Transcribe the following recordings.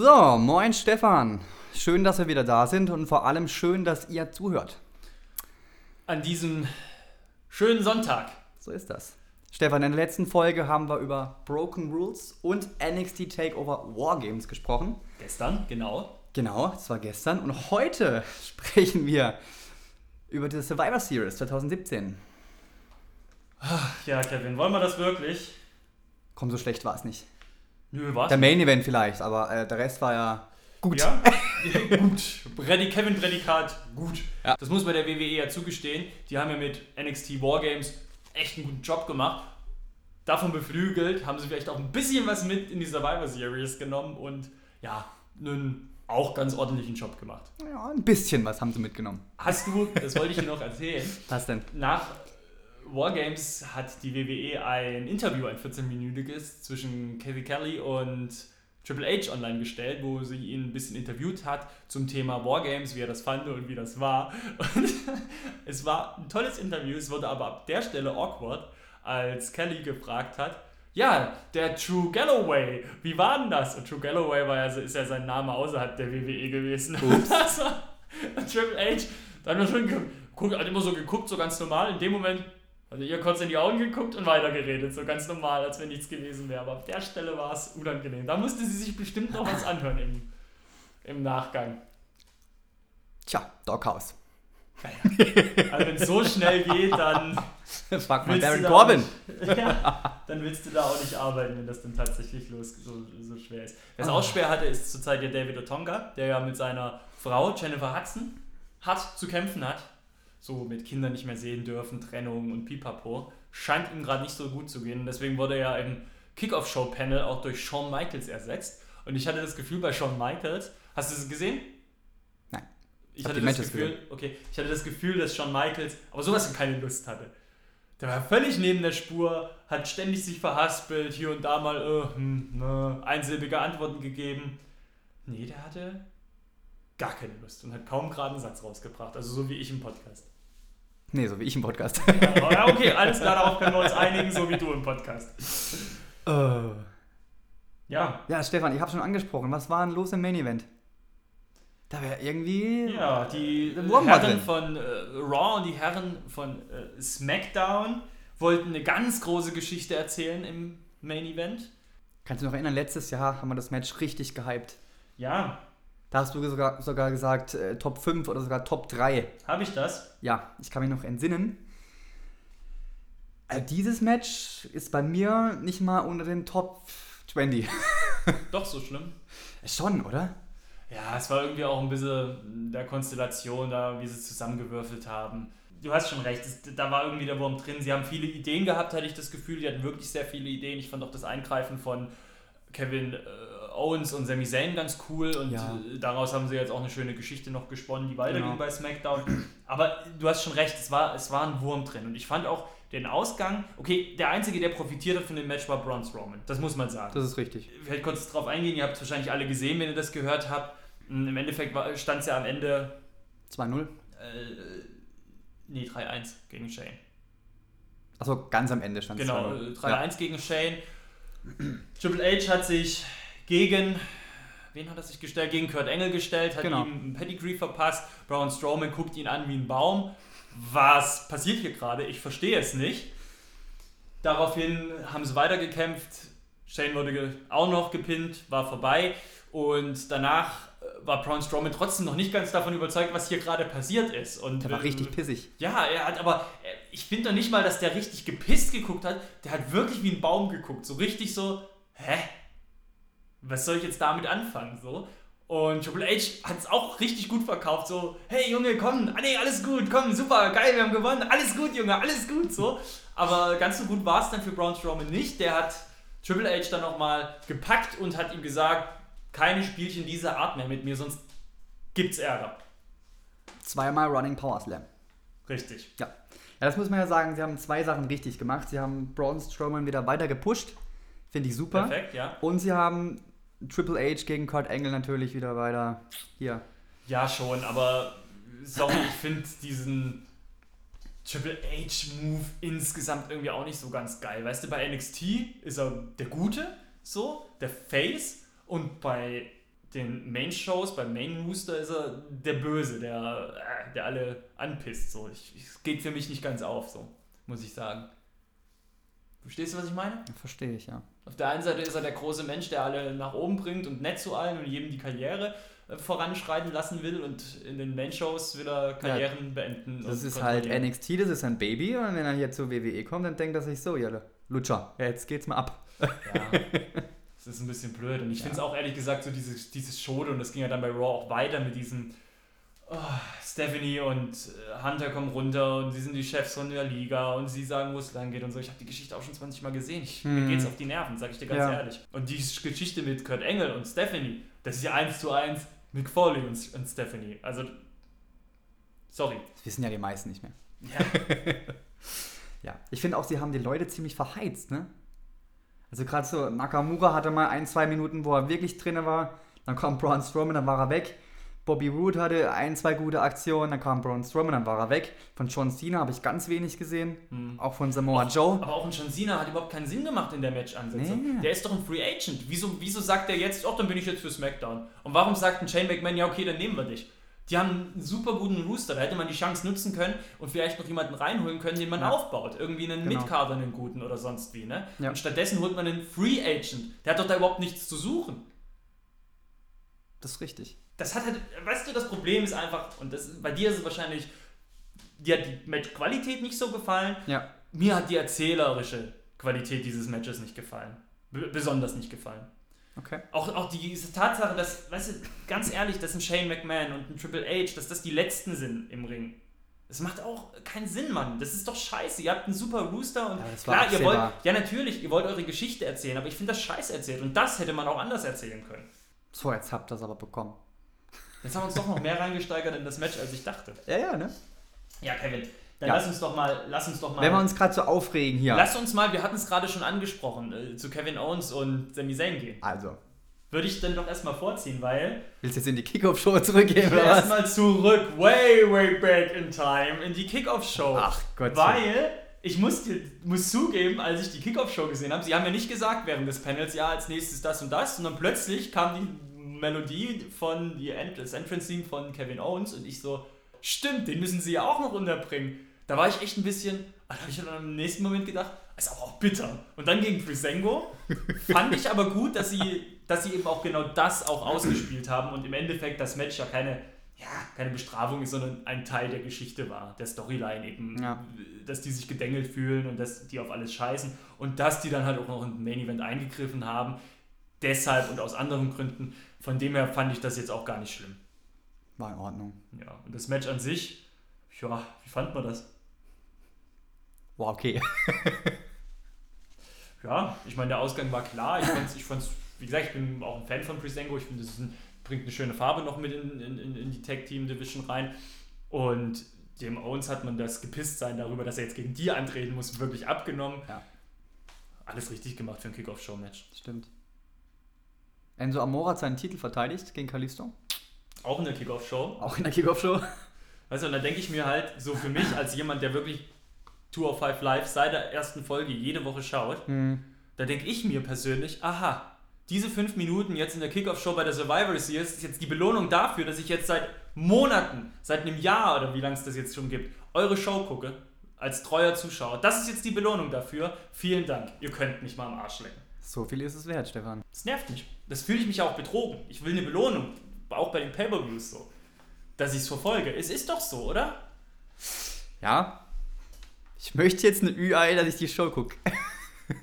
So, moin Stefan. Schön, dass wir wieder da sind und vor allem schön, dass ihr zuhört. An diesem schönen Sonntag. So ist das. Stefan, in der letzten Folge haben wir über Broken Rules und NXT Takeover Wargames gesprochen. Gestern, genau. Genau, das war gestern. Und heute sprechen wir über die Survivor Series 2017. Ja, Kevin, wollen wir das wirklich? Komm, so schlecht war es nicht. Nö, was? Der Main Event vielleicht, aber äh, der Rest war ja gut. Ja, gut. Predi Kevin Prädikat, gut. Ja. Das muss man der WWE ja zugestehen. Die haben ja mit NXT Wargames echt einen guten Job gemacht. Davon beflügelt, haben sie vielleicht auch ein bisschen was mit in die Survivor Series genommen und ja, einen auch ganz ordentlichen Job gemacht. Ja, ein bisschen was haben sie mitgenommen. Hast du, das wollte ich dir noch erzählen, Was denn? nach Wargames hat die WWE ein Interview, ein 14-minütiges, zwischen Kathy Kelly und Triple H online gestellt, wo sie ihn ein bisschen interviewt hat zum Thema Wargames, wie er das fand und wie das war. Und es war ein tolles Interview, es wurde aber ab der Stelle awkward, als Kelly gefragt hat, ja, der True Galloway, wie war denn das? Und True Galloway war ja, ist ja sein Name außerhalb der WWE gewesen. Und Triple H, da hat man schon geguckt, hat immer so geguckt, so ganz normal. In dem Moment hat er ihr kurz in die Augen geguckt und weitergeredet, so ganz normal, als wenn nichts gewesen wäre. Aber auf der Stelle war es unangenehm. Da musste sie sich bestimmt noch was anhören im, im Nachgang. Tja, Doghouse. Also wenn es so schnell geht, dann Frag mal Baron Corbin. nicht, ja, dann willst du da auch nicht arbeiten, wenn das dann tatsächlich los, so, so schwer ist. Wer es Ah. auch schwer hatte, ist zurzeit der David Otonga, der ja mit seiner Frau Jennifer Hudson hart zu kämpfen hat. So mit Kindern nicht mehr sehen dürfen, Trennung und Pipapo. Scheint ihm gerade nicht so gut zu gehen. Deswegen wurde er ja im Kickoff-Show-Panel auch durch Shawn Michaels ersetzt. Und ich hatte das Gefühl bei Shawn Michaels, hast du es gesehen? Nein. Ich hab hatte das Gefühl, okay, ich hatte das Gefühl, dass Shawn Michaels aber sowas von keine Lust hatte. Der war völlig neben der Spur, hat ständig sich verhaspelt, hier und da mal äh, hm, ne, einsilbige Antworten gegeben. Nee, der hatte gar keine Lust und hat kaum gerade einen Satz rausgebracht. Also so wie ich im Podcast. Nee, so wie ich im Podcast. Ja, okay, alles klar, darauf können wir uns einigen, so wie du im Podcast. Äh. Ja, Ja, Stefan, ich habe schon angesprochen. Was war denn los im Main Event? Da wäre irgendwie. ja die Herren von äh, Raw und die Herren von äh, SmackDown wollten eine ganz große Geschichte erzählen im Main Event. Kannst du dich noch erinnern, letztes Jahr haben wir das Match richtig gehypt. Ja, Da hast du sogar, sogar gesagt, äh, Top 5 oder sogar Top 3. habe ich das? Ja, ich kann mich noch entsinnen. Äh, dieses Match ist bei mir nicht mal unter den Top 20. Doch so schlimm. Schon, oder? Ja, es war irgendwie auch ein bisschen der Konstellation da, wie sie es zusammengewürfelt haben. Du hast schon recht, es, da war irgendwie der Wurm drin. Sie haben viele Ideen gehabt, hatte ich das Gefühl. Die hatten wirklich sehr viele Ideen. Ich fand auch das Eingreifen von Kevin äh, Owens und Sami Zayn ganz cool und Ja. äh, daraus haben sie jetzt auch eine schöne Geschichte noch gesponnen, die weiterging Genau. bei SmackDown. Aber du hast schon recht, es war, es war ein Wurm drin. Und ich fand auch den Ausgang, okay, der Einzige, der profitiert hat von dem Match, war Braun Strowman. Das muss man sagen Das ist richtig. vielleicht kurz drauf eingehen, ihr habt es wahrscheinlich alle gesehen, wenn ihr das gehört habt. Mm, Im Endeffekt stand es ja am Ende, 2-0. äh, nee, 3-1 gegen Shane. Achso, ganz am Ende stand es Genau, 2-0. äh, 3-1 gegen Shane. Triple H hat sich gegen, wen hat er sich gestellt? Gegen Kurt Angle gestellt, hat Genau. ihm ein Pedigree verpasst. Braun Strowman guckt ihn an wie ein Baum. Was passiert hier gerade? Ich verstehe es nicht. Daraufhin haben sie weitergekämpft. Shane wurde auch noch gepinnt, war vorbei. Und danach äh, war Braun Strowman trotzdem noch nicht ganz davon überzeugt, was hier gerade passiert ist. Und, Der war äh, richtig pissig. ja, er hat aber, äh, ich finde doch nicht mal, dass der richtig gepisst geguckt hat. Der hat wirklich wie ein Baum geguckt. So richtig so, hä? Was soll ich jetzt damit anfangen? So. Und Triple H hat es auch richtig gut verkauft. So, hey Junge, komm, ah, nee, alles gut, komm, super, geil, wir haben gewonnen, alles gut, Junge, alles gut, so. Aber ganz so gut war es dann für Braun Strowman nicht. Der hat Triple H dann nochmal gepackt und hat ihm gesagt, keine Spielchen dieser Art mehr mit mir, sonst gibt's Ärger. Zweimal Running Power Slam. Richtig. Ja. Ja, das muss man ja sagen, sie haben zwei Sachen richtig gemacht. Sie haben Braun Strowman wieder weiter gepusht. Finde ich super. Perfekt, ja. Und sie haben Triple H gegen Kurt Angle natürlich wieder weiter hier. Ja, schon, aber sorry, ich finde diesen Triple H-Move insgesamt irgendwie auch nicht so ganz geil. Weißt du, bei NXT ist er der Gute, so, der Face, und bei den Main-Shows, beim Main-Rooster ist er der Böse, der, äh, der alle anpisst. So. Ich, es geht für mich nicht ganz auf, so, muss ich sagen. Verstehst du, was ich meine? Verstehe ich, ja. Auf der einen Seite ist er der große Mensch, der alle nach oben bringt und nett zu allen und jedem die Karriere äh, voranschreiten lassen will und in den Main-Shows will er Karrieren ja, beenden. Das ist halt NXT, das ist ein Baby und wenn er hier zur WWE kommt, dann denkt er sich so, ja, Lutscher, jetzt geht's mal ab. Ja. das ist ein bisschen blöd und ich ja. finde es auch ehrlich gesagt so dieses, dieses Schode und das ging ja dann bei Raw auch weiter mit diesem oh, Stephanie und äh, Hunter kommen runter und sie sind die Chefs von der Liga und sie sagen, wo es lang geht und so. Ich habe die Geschichte auch schon 20 Mal gesehen. Ich, hm. Mir geht's auf die Nerven, sag ich dir ganz ja. ehrlich. Und die Geschichte mit Kurt Engel und Stephanie, das ist ja eins zu eins Mick Foley und, und Stephanie. Also, sorry. Das wissen ja die meisten nicht mehr. Ja. ja. Ich finde auch, sie haben die Leute ziemlich verheizt, ne? Also gerade so, Nakamura hatte mal ein, zwei Minuten, wo er wirklich drin war. Dann kam Braun Strowman, dann war er weg. Bobby Roode hatte ein, zwei gute Aktionen, dann kam Braun Strowman, dann war er weg. Von John Cena habe ich ganz wenig gesehen. Hm. Auch von Samoa auch, Joe. Aber auch ein John Cena hat überhaupt keinen Sinn gemacht in der Match-Ansetzung. Nee. Der ist doch ein Free Agent. Wieso, wieso sagt er jetzt, ach, dann bin ich jetzt für SmackDown? Und warum sagt ein Shane McMahon, ja, okay, dann nehmen wir dich? Die haben einen super guten Rooster, da hätte man die Chance nutzen können und vielleicht noch jemanden reinholen können, den man ja. aufbaut. Irgendwie einen genau. Midcarder, einen guten oder sonst wie. Ne? Ja. Und stattdessen holt man einen Free Agent. Der hat doch da überhaupt nichts zu suchen. Das ist richtig das hat halt, weißt du, das Problem ist einfach, und das, bei dir ist es wahrscheinlich, dir hat die Matchqualität nicht so gefallen. Ja. Mir hat die erzählerische Qualität dieses Matches nicht gefallen. B besonders nicht gefallen. Okay. Auch, auch diese Tatsache, dass, weißt du, ganz ehrlich, dass ein Shane McMahon und ein Triple H, dass das die letzten sind im Ring. Das macht auch keinen Sinn, Mann. Das ist doch scheiße. Ihr habt einen super Rooster und ja, klar, ihr wollt, ja natürlich, ihr wollt eure Geschichte erzählen, aber ich finde das scheiße erzählt und das hätte man auch anders erzählen können. So, jetzt habt ihr das aber bekommen. Jetzt haben wir uns doch noch mehr reingesteigert in das Match, als ich dachte. Ja, ja, ne? Ja, Kevin, dann ja. lass uns doch mal, lass uns doch mal. Wenn wir uns gerade so aufregen hier. Lass uns mal, wir hatten es gerade schon angesprochen, äh, zu Kevin Owens und Sami Zayn gehen. Also. Würde ich dann doch erstmal vorziehen, weil. Willst du jetzt in die Kickoff-Show zurückgehen, oder? Erstmal zurück, way, way back in time, in die Kickoff-Show. Ach Gott. Weil ich muss, muss zugeben, als ich die Kickoff-Show gesehen habe, sie haben ja nicht gesagt während des Panels, ja, als nächstes das und das, sondern plötzlich kam die Melodie von die Ent das Entrance-Theme von Kevin Owens und ich so, stimmt, den müssen sie ja auch noch unterbringen. Da war ich echt ein bisschen, da habe ich dann im nächsten Moment gedacht, ist aber auch bitter. Und dann gegen Frisengo fand ich aber gut, dass sie, dass sie eben auch genau das auch ausgespielt haben und im Endeffekt das Match ja keine, ja, keine Bestrafung ist, sondern ein Teil der Geschichte war, der Storyline eben, ja. dass die sich gedengelt fühlen und dass die auf alles scheißen und dass die dann halt auch noch in den Main Event eingegriffen haben. Deshalb und aus anderen Gründen von dem her fand ich das jetzt auch gar nicht schlimm. War in Ordnung. Ja, und das Match an sich, ja, wie fand man das? War okay. ja, ich meine, der Ausgang war klar. Ich fand's, ich fand's, wie gesagt, ich bin auch ein Fan von Prisengo. Ich finde, das ein, bringt eine schöne Farbe noch mit in, in, in die Tag Team Division rein. Und dem Owens hat man das Gepisstsein darüber, dass er jetzt gegen die antreten muss, wirklich abgenommen. Ja. Alles richtig gemacht für ein Kickoff-Show-Match. Stimmt. Enzo Amora hat seinen Titel verteidigt gegen Kalisto. Auch in der Kickoff-Show. Auch in der Kickoff-Show. Weißt du, und da denke ich mir halt, so für mich als jemand, der wirklich Tour of Five Live seit der ersten Folge jede Woche schaut, hm. da denke ich mir persönlich, aha, diese fünf Minuten jetzt in der Kickoff-Show bei der Survivor Series ist jetzt die Belohnung dafür, dass ich jetzt seit Monaten, seit einem Jahr oder wie lange es das jetzt schon gibt, eure Show gucke, als treuer Zuschauer. Das ist jetzt die Belohnung dafür. Vielen Dank. Ihr könnt mich mal am Arsch lecken. So viel ist es wert, Stefan. Das nervt mich. Das fühle ich mich auch betrogen. Ich will eine Belohnung. Auch bei den Pay-Per-Views so. Dass ich es verfolge. Es ist doch so, oder? Ja. Ich möchte jetzt eine Ü-Ei, dass ich die Show gucke.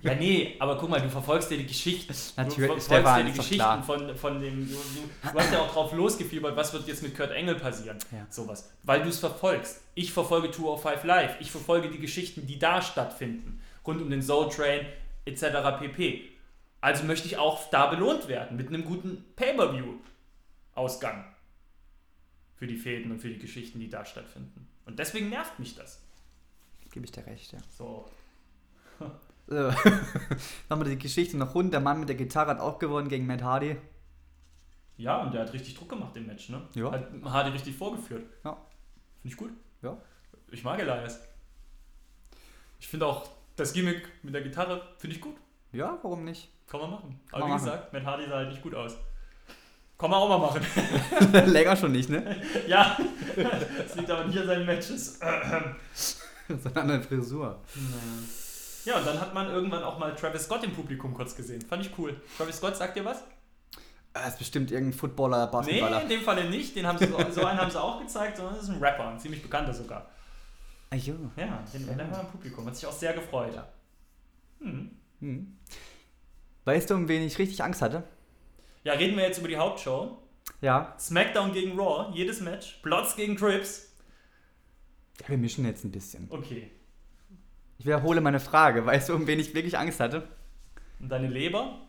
Ja, nee, aber guck mal, du verfolgst ja die Geschichten. Natürlich, du verfolgst Stefan, ja die Geschichten von, von dem. Du, du, hast ja auch drauf losgefiebert, was wird jetzt mit Kurt Engel passieren. Ja. Sowas. Weil du es verfolgst. Ich verfolge Tour of Five Live. Ich verfolge die Geschichten, die da stattfinden. Rund um den Soul Train, etc. pp. Also möchte ich auch da belohnt werden mit einem guten Pay-per-view-Ausgang für die Fäden und für die Geschichten, die da stattfinden. Und deswegen nervt mich das. Gebe ich dir recht, ja. So. so. Machen wir die Geschichte noch rund. Der Mann mit der Gitarre hat auch gewonnen gegen Matt Hardy. Ja, und der hat richtig Druck gemacht im Match, ne? Ja. Hat Hardy richtig vorgeführt. Ja. Finde ich gut. Ja. Ich mag Elias. Ich finde auch das Gimmick mit der Gitarre, finde ich gut. Ja, warum nicht? Kann man machen. Aber wie gesagt, Matt Hardy sah halt nicht gut aus. Kann man auch mal machen. Länger schon nicht, ne? ja, das liegt aber nicht an seinen Matches. So eine andere Frisur. Ja, und dann hat man irgendwann auch mal Travis Scott im Publikum kurz gesehen. Fand ich cool. Travis Scott, sagt dir was? Das ist bestimmt irgendein Footballer, Nee, Basketballer. in dem Falle nicht. Den haben sie so, einen haben sie auch gezeigt, sondern das ist ein Rapper, ein ziemlich bekannter sogar. Ah, jo. Ja, den, der war im Publikum. Hat sich auch sehr gefreut. Hm. Hm. Weißt du, um wen ich richtig Angst hatte? Ja, reden wir jetzt über die Hauptshow. Ja. SmackDown gegen Raw, jedes Match. Plotz gegen Crips. ja. Wir mischen jetzt ein bisschen. Okay. Ich wiederhole meine Frage. Weißt du, um wen ich wirklich Angst hatte? Und deine Leber?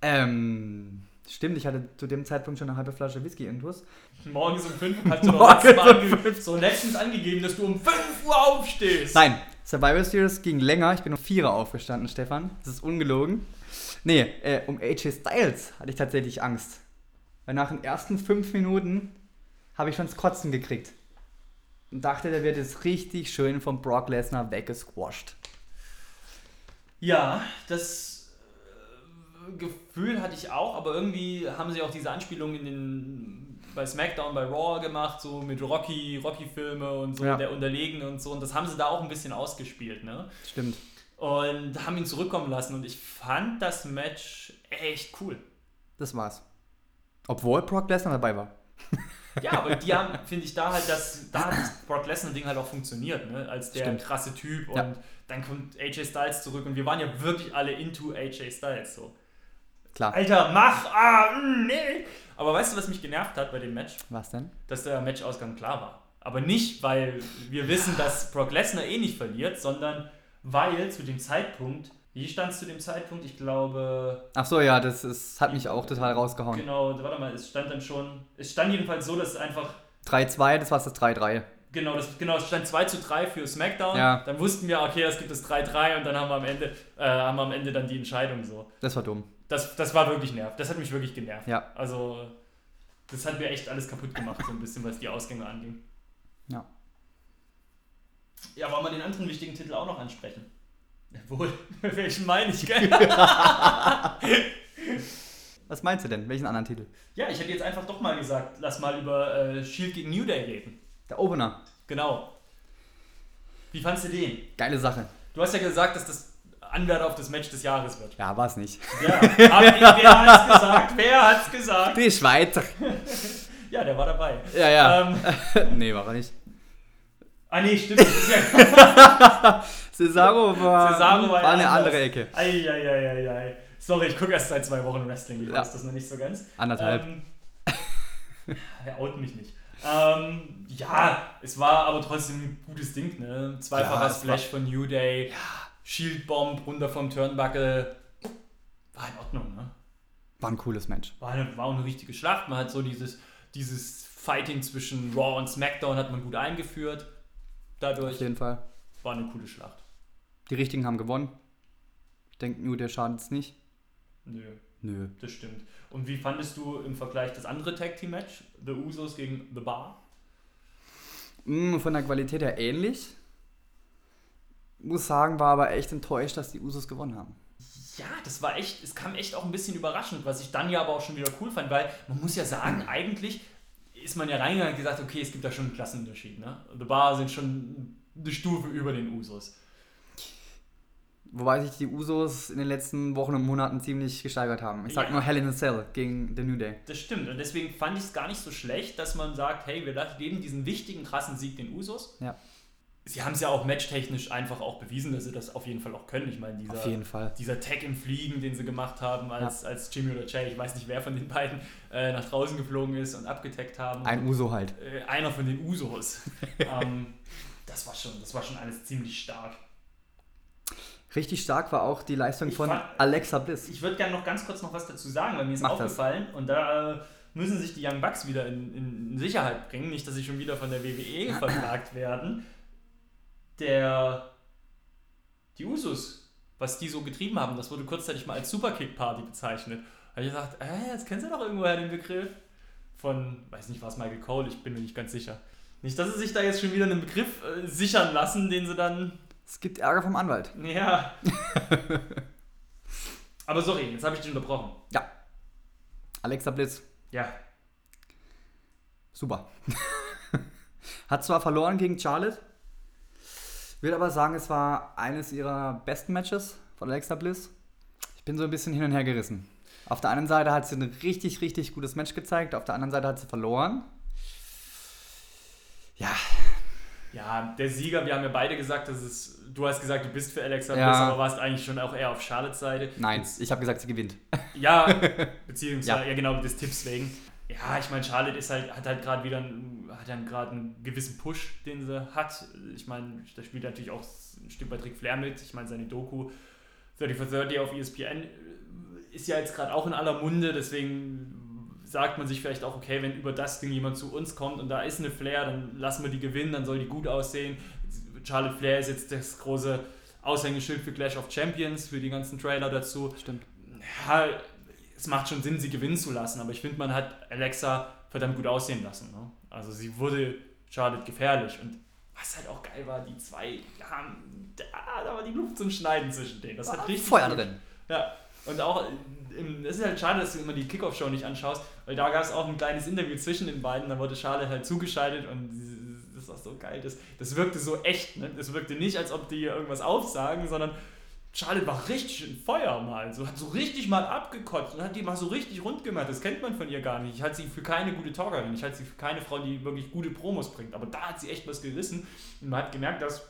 Ähm, stimmt, ich hatte zu dem Zeitpunkt schon eine halbe Flasche Whisky intus. Morgens um 5 hast du doch um so letztens angegeben, dass du um 5 Uhr aufstehst. Nein, Survivor Series ging länger. Ich bin um 4 Uhr aufgestanden, Stefan. Das ist ungelogen. Nee, äh, um AJ Styles hatte ich tatsächlich Angst. Weil nach den ersten 5 Minuten habe ich schon das Kotzen gekriegt. Und dachte, der wird jetzt richtig schön von Brock Lesnar weggesquasht. Ja, das äh, Gefühl hatte ich auch, aber irgendwie haben sie auch diese Anspielung in den, bei SmackDown, bei Raw gemacht, so mit Rocky, Rocky-Filme und so, Ja. der Unterlegene und so. Und das haben sie da auch ein bisschen ausgespielt, ne? Stimmt. Und haben ihn zurückkommen lassen. Und ich fand das Match echt cool. Das war's. Obwohl Brock Lesnar dabei war. Ja, aber die haben, finde ich, da halt das, da hat das Brock Lesnar-Ding halt auch funktioniert, ne? Als der Stimmt. krasse Typ und Ja. dann kommt AJ Styles zurück und wir waren ja wirklich alle into AJ Styles so. Klar. Alter, mach! Ah, mm, nee! Aber weißt du, was mich genervt hat bei dem Match? Was denn? Dass der Matchausgang klar war. Aber nicht, weil wir wissen, dass Brock Lesnar eh nicht verliert, sondern weil zu dem Zeitpunkt, wie stand es zu dem Zeitpunkt? Ich glaube, Ach so, ja, das ist, hat mich auch total rausgehauen. genau, warte mal, es stand dann schon, es stand jedenfalls so, dass es einfach 3-2, das war's das 3-3. Genau, das, genau, es stand 2 zu 3 für SmackDown. Ja. Dann wussten wir, okay, das gibt es 3-3 und dann haben wir am Ende, äh, haben wir am Ende dann die Entscheidung so. Das war dumm. Das, das war wirklich nervt. Das hat mich wirklich genervt. Ja. Also, das hat mir echt alles kaputt gemacht, so ein bisschen, was die Ausgänge anging. Ja. Ja, wollen wir den anderen wichtigen Titel auch noch ansprechen? Jawohl, welchen meine ich, gell? Was meinst du denn? Welchen anderen Titel? ja, ich hätte jetzt einfach doch mal gesagt, lass mal über äh, Shield gegen New Day reden. Der Opener. Genau. Wie fandst du den? Geile Sache. Du hast ja gesagt, dass das Anwärter auf das Match des Jahres wird. Ja, war's nicht. Ja, aber wer hat's gesagt? Wer hat's gesagt? Die Schweizer. Ja, der war dabei. Ja, ja. Ähm, nee, war er nicht. Ah nee, stimmt. Ja, Cesaro war, Cesaro war war eine anders. andere Ecke. Eieieiei. Sorry, ich gucke erst seit zwei Wochen Wrestling. Ich Ja. weiß das noch nicht so ganz. Anderthalb. Ähm, er out mich nicht. Ähm, ja, es war aber trotzdem ein gutes Ding, ne? Zweifacher Ja, Splash von New Day, Shield Bomb runter vom Turnbuckle. War in Ordnung, ne? War ein cooles Match. war eine, war auch eine richtige Schlacht. Man hat so dieses, dieses Fighting zwischen Raw und SmackDown hat man gut eingeführt. Dadurch Auf jeden Fall. war eine coole Schlacht. Die Richtigen haben gewonnen. Ich denke nur, der schadet es nicht. Nö, Nö. das stimmt. Und wie fandest du im Vergleich das andere Tag Team Match? The Usos gegen The Bar? Mm, von der Qualität her ähnlich. Muss sagen, war aber echt enttäuscht, dass die Usos gewonnen haben. Ja, das war echt, es kam echt auch ein bisschen überraschend, was ich dann ja aber auch schon wieder cool fand, weil man muss ja sagen, eigentlich ist man ja reingegangen und gesagt, okay, es gibt da schon einen Klassenunterschied. Ne? The Bar sind schon eine Stufe über den Usos. Wobei sich die Usos in den letzten Wochen und Monaten ziemlich gesteigert haben. Ich sag Ja. nur Hell in a Cell gegen The New Day. Das stimmt und deswegen fand ich es gar nicht so schlecht, dass man sagt, hey, wir geben diesen wichtigen, krassen Sieg den Usos. Ja. Sie haben es ja auch matchtechnisch einfach auch bewiesen, dass sie das auf jeden Fall auch können. Ich meine, dieser, dieser Tag im Fliegen, den sie gemacht haben, als, als Jimmy oder Jay, ich weiß nicht, wer von den beiden äh, nach draußen geflogen ist und abgetaggt haben. Ein Uso halt. äh, einer von den Usos. ähm, das, war schon, das war schon alles ziemlich stark. Richtig stark war auch die Leistung Ich von fand- Alexa Bliss. Ich würde gerne noch ganz kurz noch was dazu sagen, weil mir ist Mach das. aufgefallen und da äh, müssen sich die Young Bucks wieder in, in Sicherheit bringen, nicht, dass sie schon wieder von der WWE verklagt werden. Der die Usos, was die so getrieben haben, das wurde kurzzeitig mal als Superkick-Party bezeichnet. Da habe ich gesagt, äh, jetzt kennst du doch irgendwoher den Begriff von, weiß nicht, war es Michael Cole, ich bin mir nicht ganz sicher. Nicht, dass sie sich da jetzt schon wieder einen Begriff äh, sichern lassen, den sie dann Es gibt Ärger vom Anwalt. ja. Aber sorry, jetzt habe ich dich unterbrochen. Ja. Alexa Bliss. Ja. Super. Hat zwar verloren gegen Charlotte, will aber sagen, es war eines ihrer besten Matches von Alexa Bliss. Ich bin so ein bisschen hin und her gerissen. Auf der einen Seite hat sie ein richtig, richtig gutes Match gezeigt, auf der anderen Seite hat sie verloren. Ja. Ja, der Sieger, wir haben ja beide gesagt, dass es. Du hast gesagt, du bist für Alexa Ja. Bliss, aber warst eigentlich schon auch eher auf Charlottes Seite. Nein, ich habe gesagt, sie gewinnt. Ja, beziehungsweise, Ja. ja, genau, des Tipps wegen. Ja, ich meine, Charlotte ist halt, hat halt gerade wieder einen, hat dann gerade einen gewissen Push, den sie hat. Ich meine, da spielt natürlich auch ein Stück bei Ric Flair mit. Ich meine, seine Doku 30 for 30 auf ESPN ist ja jetzt gerade auch in aller Munde, deswegen sagt man sich vielleicht auch, okay, wenn über das Ding jemand zu uns kommt und da ist eine Flair, dann lassen wir die gewinnen, dann soll die gut aussehen. Charlotte Flair ist jetzt das große Aushängeschild für Clash of Champions, für die ganzen Trailer dazu Stimmt. ja, es macht schon Sinn, sie gewinnen zu lassen, aber ich finde, man hat Alexa verdammt gut aussehen lassen. Ne? Also sie wurde Charlotte gefährlich und was halt auch geil war, die zwei, ja, da, da war die Luft zum Schneiden zwischen denen. Das hat richtig Feuer drin. Ja, und auch, es ist halt schade, dass du immer die Kickoff-Show nicht anschaust, weil da gab es auch ein kleines Interview zwischen den beiden, da wurde Charlotte halt zugeschaltet und das war so geil, das, das wirkte so echt, ne? Das wirkte nicht, als ob die hier irgendwas aufsagen, sondern Charlotte war richtig in Feuer mal, so hat so richtig mal abgekotzt und hat die mal so richtig rund gemacht. Das kennt man von ihr gar nicht. Ich halte sie für keine gute Talkerin, ich halte sie für keine Frau, die wirklich gute Promos bringt. Aber da hat sie echt was gerissen und man hat gemerkt, dass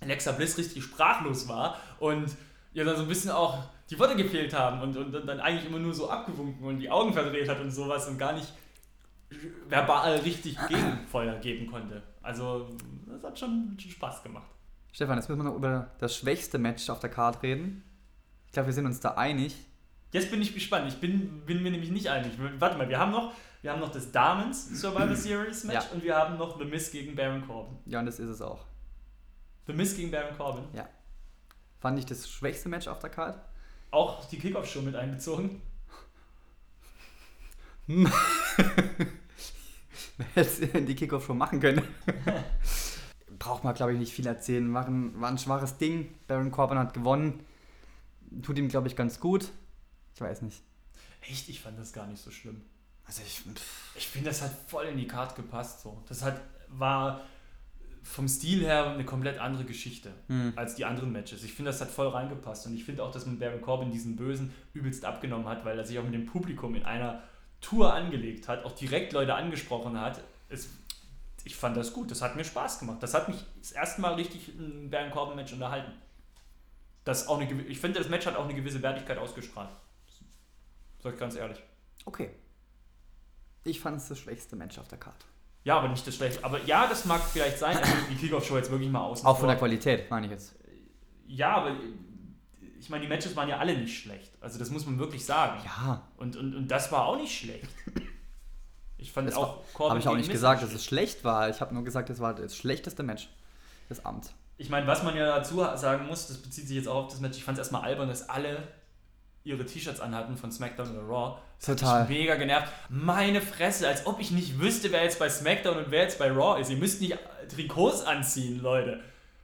Alexa Bliss richtig sprachlos war und ihr dann so ein bisschen auch die Worte gefehlt haben und, und, und dann eigentlich immer nur so abgewunken und die Augen verdreht hat und sowas und gar nicht verbal richtig Gegenfeuer geben konnte. Also das hat schon Spaß gemacht. Stefan, jetzt müssen wir noch über das schwächste Match auf der Card reden. Ich glaube, wir sind uns da einig. Jetzt bin ich gespannt. Ich bin, bin mir nämlich nicht einig. Warte mal, wir haben noch, wir haben noch das Damens Survivor Series Match Ja. und wir haben noch The Miz gegen Baron Corbin. Ja, und das ist es auch. The Miz gegen Baron Corbin. Fand ich das schwächste Match auf der Card. Auch die Kickoff-Show mit einbezogen. Hätte die Kickoff schon machen können. Braucht man, glaube ich, nicht viel erzählen. War ein, war ein schwaches Ding. Baron Corbin hat gewonnen. Tut ihm, glaube ich, ganz gut. Ich weiß nicht. Echt, ich fand das gar nicht so schlimm. Also ich. pff, Ich finde, das hat voll in die Karte gepasst. So. Das hat, war vom Stil her eine komplett andere Geschichte Hm. als die anderen Matches. Ich finde, das hat voll reingepasst. Und ich finde auch, dass man Baron Corbin diesen Bösen übelst abgenommen hat, weil er sich auch mit dem Publikum in einer Tour angelegt hat, auch direkt Leute angesprochen hat. Es, ich fand das gut. Das hat mir Spaß gemacht. Das hat mich das erste Mal richtig ein Baron Corbin-Match unterhalten. Das auch eine, ich finde, das Match hat auch eine gewisse Wertigkeit ausgestrahlt. Sag ich ganz ehrlich. Okay. Ich fand es das schwächste Match auf der Card. Ja, aber nicht das schlechte. Aber ja, das mag vielleicht sein. Also die Kickoff-Show jetzt wirklich mal außen Auch von vor. der Qualität, meine ich jetzt. Ja, aber ich meine, die Matches waren ja alle nicht schlecht. Also das muss man wirklich sagen. Ja, Und, und, und das war auch nicht schlecht. Ich fand Das auch Corbin habe ich auch nicht gesagt, dass es schlecht war. Ich habe nur gesagt, es war das schlechteste Match des Abends. Ich meine, was man ja dazu sagen muss, das bezieht sich jetzt auch auf das Match, ich fand es erstmal albern, dass alle ihre T-Shirts anhatten von SmackDown oder Raw. Das hat Total. mich mega genervt. Meine Fresse, als ob ich nicht wüsste, wer jetzt bei SmackDown und wer jetzt bei Raw ist. Ihr müsst nicht Trikots anziehen, Leute.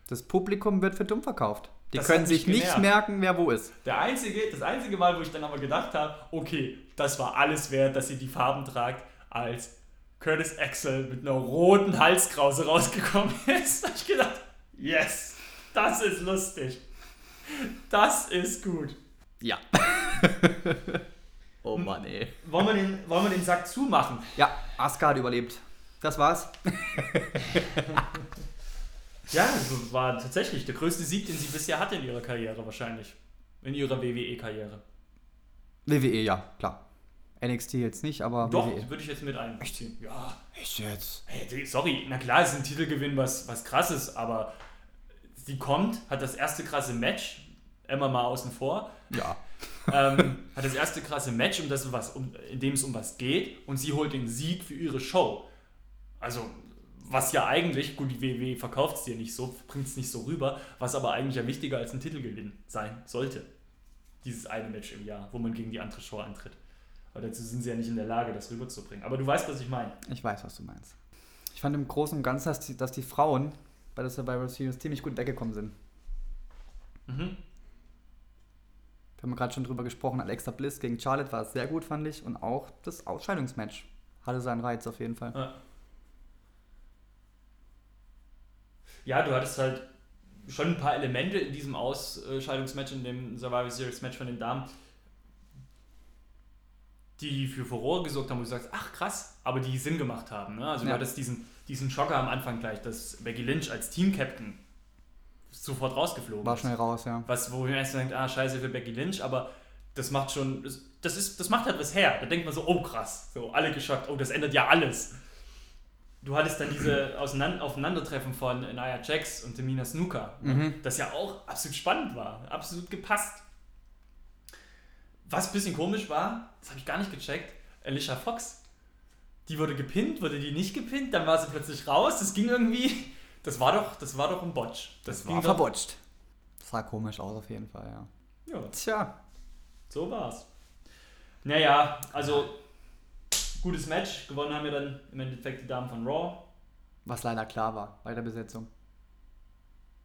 Das Publikum wird für dumm verkauft. Die Das können hat sich nicht merken, wer wo ist. Der einzige, das einzige Mal, wo ich dann aber gedacht habe, okay, das war alles wert, dass ihr die Farben tragt, als Curtis Axel mit einer roten Halskrause rausgekommen ist. Da hab ich gedacht, yes, das ist lustig. Das ist gut. Ja. oh Mann, ey. Wollen wir den, wollen wir den Sack zumachen? Ja, Asuka hat überlebt. Das war's. Ja, das war tatsächlich der größte Sieg, den sie bisher hatte in ihrer Karriere wahrscheinlich. In ihrer WWE-Karriere. WWE, ja, klar. NXT jetzt nicht, aber Doch, WWE. würde ich jetzt mit einbeziehen. Ja, Echt jetzt? Hey, sorry, na klar, es ist ein Titelgewinn was, was krasses, aber sie kommt, hat das erste krasse Match, Emma mal außen vor, Ja. ähm, hat das erste krasse Match, um das, was, um, in dem es um was geht, und sie holt den Sieg für ihre Show. Also, was ja eigentlich, gut, die WWE verkauft es dir nicht so, bringt es nicht so rüber, was aber eigentlich ja wichtiger als ein Titelgewinn sein sollte. Dieses eine Match im Jahr, wo man gegen die andere Show antritt. Aber dazu sind sie ja nicht in der Lage, das rüberzubringen. Aber du weißt, was ich meine. Ich weiß, was du meinst. Ich fand im Großen und Ganzen, dass die, dass die Frauen bei der Survivor Series ziemlich gut weggekommen sind. Mhm. haben wir gerade schon drüber gesprochen, Alexa Bliss gegen Charlotte war sehr gut, fand ich. Und auch das Ausscheidungsmatch hatte seinen Reiz auf jeden Fall. Ja. ja, du hattest halt schon ein paar Elemente in diesem Ausscheidungsmatch, in dem Survivor Series Match von den Damen, die für Furore gesorgt haben, wo du sagst, ach krass, aber die Sinn gemacht haben. Ne? Also ja. du hattest diesen, diesen Schocker am Anfang gleich, dass Becky Lynch als Team-Captain sofort rausgeflogen War schnell raus, ja. Was, wo man erst denkt, ah, scheiße für Becky Lynch, aber das macht schon, das, ist, das macht halt was her. Da denkt man so, oh krass, so alle geschockt, oh, das ändert ja alles. Du hattest dann diese Auseinander Aufeinandertreffen von Nia Jax und Tamina Snooker, mhm. das ja auch absolut spannend war, absolut gepasst. Was ein bisschen komisch war, das habe ich gar nicht gecheckt, Alicia Fox. Die wurde gepinnt, wurde die nicht gepinnt, dann war sie plötzlich raus. Das ging irgendwie. Das war doch, das war doch ein Botch. Das, das war verbotscht. Das sah komisch aus auf jeden Fall, ja. Ja. Tja. So war's. Naja, also gutes Match. Gewonnen haben wir dann im Endeffekt die Damen von Raw. Was leider klar war bei der Besetzung.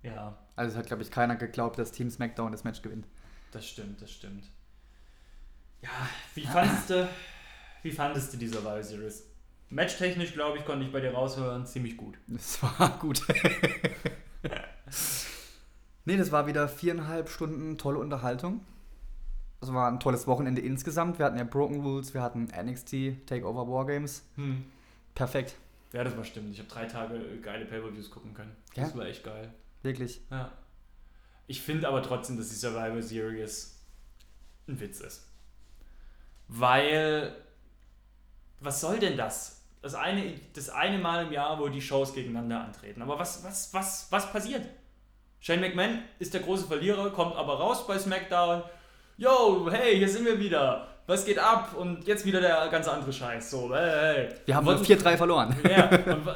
Ja. Also es hat, glaube ich, keiner geglaubt, dass Team SmackDown das Match gewinnt. Das stimmt, das stimmt. Ja, wie fandest du, wie fandest du die Survivor Series? Matchtechnisch, glaube ich, konnte ich bei dir raushören, ziemlich gut. Das war gut. nee, das war wieder viereinhalb Stunden tolle Unterhaltung. Das war ein tolles Wochenende insgesamt. Wir hatten ja Broken Rules, wir hatten NXT, Takeover Wargames. Hm. Perfekt. Ja, das war stimmt. Ich habe drei Tage geile Pay-Per-Views gucken können. Das ja? war echt geil. Wirklich? Ja. Ich finde aber trotzdem, dass die Survivor Series ein Witz ist. Weil, was soll denn das? Das eine, das eine Mal im Jahr, wo die Shows gegeneinander antreten. Aber was, was, was, was passiert? Shane McMahon ist der große Verlierer, kommt aber raus bei SmackDown. Yo, hey, hier sind wir wieder. Was geht ab? Und jetzt wieder der ganz andere Scheiß. So, hey, hey. Wir haben 4-3 verloren. Ja, und,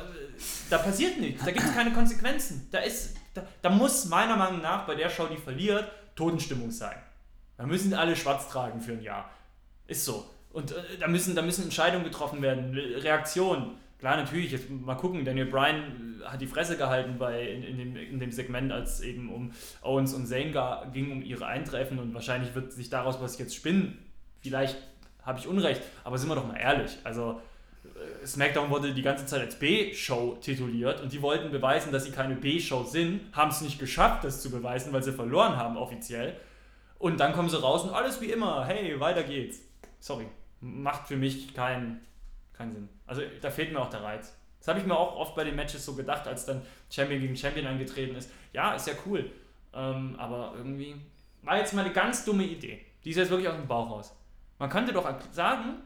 da passiert nichts. Da gibt es keine Konsequenzen. Da, ist, da, da muss meiner Meinung nach bei der Show, die verliert, Totenstimmung sein. Da müssen alle schwarz tragen für ein Jahr. Ist so. Und äh, da, müssen, da müssen Entscheidungen getroffen werden, Reaktionen. Klar, natürlich, jetzt mal gucken, Daniel Bryan äh, hat die Fresse gehalten bei, in, in, dem, in dem Segment, als eben um Owens und Zane ging, um ihre Eintreffen und wahrscheinlich wird sich daraus was jetzt spinnen. Vielleicht habe ich Unrecht, aber sind wir doch mal ehrlich. Also äh, SmackDown wurde die ganze Zeit als B-Show tituliert und die wollten beweisen, dass sie keine B-Show sind, haben es nicht geschafft, das zu beweisen, weil sie verloren haben offiziell. Und dann kommen sie raus und alles wie immer, hey, weiter geht's sorry, macht für mich keinen keinen Sinn. Also da fehlt mir auch der Reiz. Das habe ich mir auch oft bei den Matches so gedacht, als dann Champion gegen Champion angetreten ist. Ja, ist ja cool. Ähm, aber irgendwie war jetzt mal eine ganz dumme Idee. Die ist jetzt wirklich aus dem Bauch raus. Man könnte doch sagen,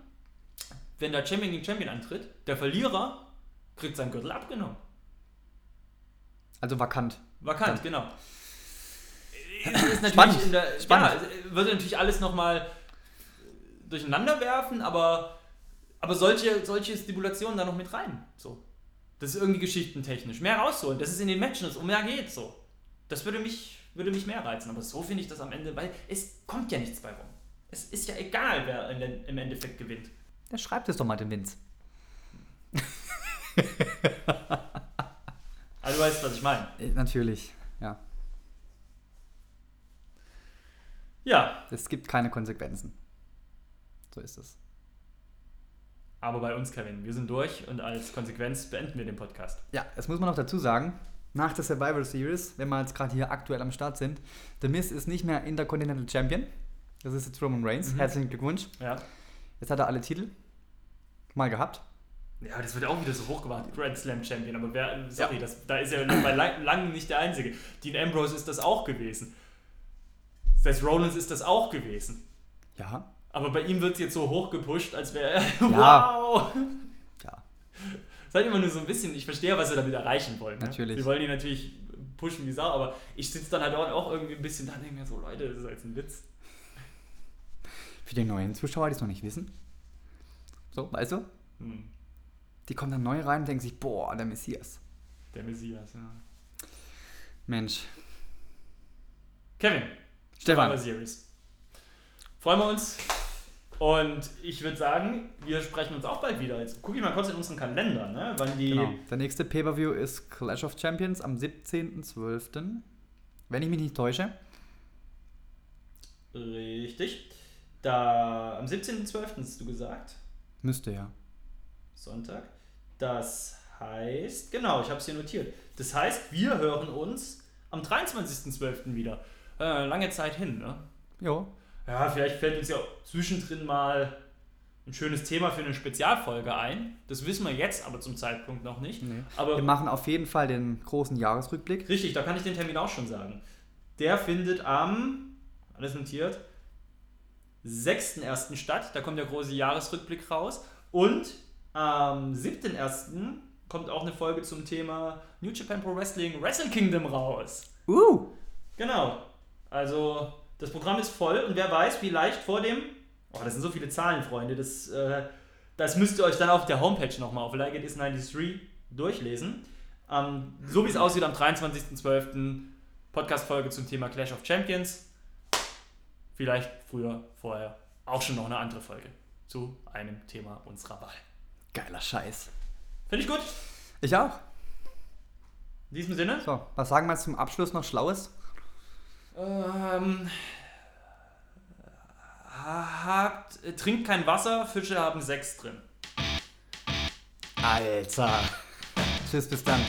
wenn der Champion gegen Champion antritt, der Verlierer kriegt seinen Gürtel abgenommen. Also vakant. Vakant, Dann. genau. Ist natürlich Spannend. der, Spannend. Ja, wird natürlich alles nochmal durcheinander werfen, aber, aber solche, solche Stipulationen da noch mit rein. So. Das ist irgendwie geschichtentechnisch. Mehr rausholen, dass es in den Matches um mehr geht. So. Das würde mich, würde mich mehr reizen. Aber so finde ich das am Ende, weil es kommt ja nichts bei rum. Es ist ja egal, wer im Endeffekt gewinnt. Der schreibt es doch mal den Vince. also du weißt, was ich meine. Äh, natürlich, ja. Ja. Es gibt keine Konsequenzen. So ist es. Aber bei uns, Kevin, wir sind durch und als Konsequenz beenden wir den Podcast. Ja, das muss man noch dazu sagen. Nach der Survival Series, wenn wir jetzt gerade hier aktuell am Start sind, The Miz ist nicht mehr Intercontinental Champion. Das ist jetzt Roman Reigns. Mhm. Herzlichen Glückwunsch. Ja. Jetzt hat er alle Titel mal gehabt. Ja, das wird auch wieder so hochgebracht, Grand Slam Champion. Aber wer, sorry, ja. das, da ist er bei langem nicht der Einzige. Dean Ambrose ist das auch gewesen. Seth Rollins ist das auch gewesen. Ja. Aber bei ihm wird es jetzt so hoch gepusht, als wäre er. wow! Ja. Seid immer nur so ein bisschen, ich verstehe, was sie damit erreichen wollen. Ne? Natürlich. Sie wollen ihn natürlich pushen wie Sau, aber ich sitze dann halt auch irgendwie ein bisschen da und denke mir so, Leute, das ist jetzt ein Witz. Für die neuen Zuschauer, die es noch nicht wissen. So, weißt du? Hm. Die kommen dann neu rein und denken sich, boah, der Messias. Der Messias, ja. Mensch. Kevin. Stefan. Freuen wir uns. Und ich würde sagen, wir sprechen uns auch bald wieder. Jetzt gucke ich mal kurz in unseren Kalender, ne? wann die. Genau. Der nächste Pay-Per-View ist Clash of Champions am 17.12. Wenn ich mich nicht täusche. Richtig. Da am 17.12. hast du gesagt. Müsste ja. Sonntag. Das heißt, genau, ich habe es hier notiert. Das heißt, wir hören uns am 23.12. wieder. Äh, lange Zeit hin, ne? Jo. Ja, vielleicht fällt uns ja zwischendrin mal ein schönes Thema für eine Spezialfolge ein. Das wissen wir jetzt aber zum Zeitpunkt noch nicht. Nee. Aber Wir machen auf jeden Fall den großen Jahresrückblick. richtig, da kann ich den Termin auch schon sagen. Der findet am, alles notiert, 6.1. statt. Da kommt der große Jahresrückblick raus. Und am 7.1. kommt auch eine Folge zum Thema New Japan Pro Wrestling Wrestle Kingdom raus. Uh! Genau. Also das Programm ist voll und wer weiß, vielleicht vor dem. Oh, das sind so viele Zahlen, Freunde. Das, äh, das müsst ihr euch dann auf der Homepage nochmal auf Like It Is 93 durchlesen. Ähm, so wie es aussieht am 23.12. Podcast-Folge zum Thema Clash of Champions. Vielleicht früher, vorher auch schon noch eine andere Folge zu einem Thema unserer Wahl. Geiler Scheiß. Finde ich gut. Ich auch. In diesem Sinne. So, was sagen wir zum Abschluss noch Schlaues? Ähm, habt, äh, trinkt kein Wasser, Fische haben Sex drin. Alter. Tschüss, bis dann.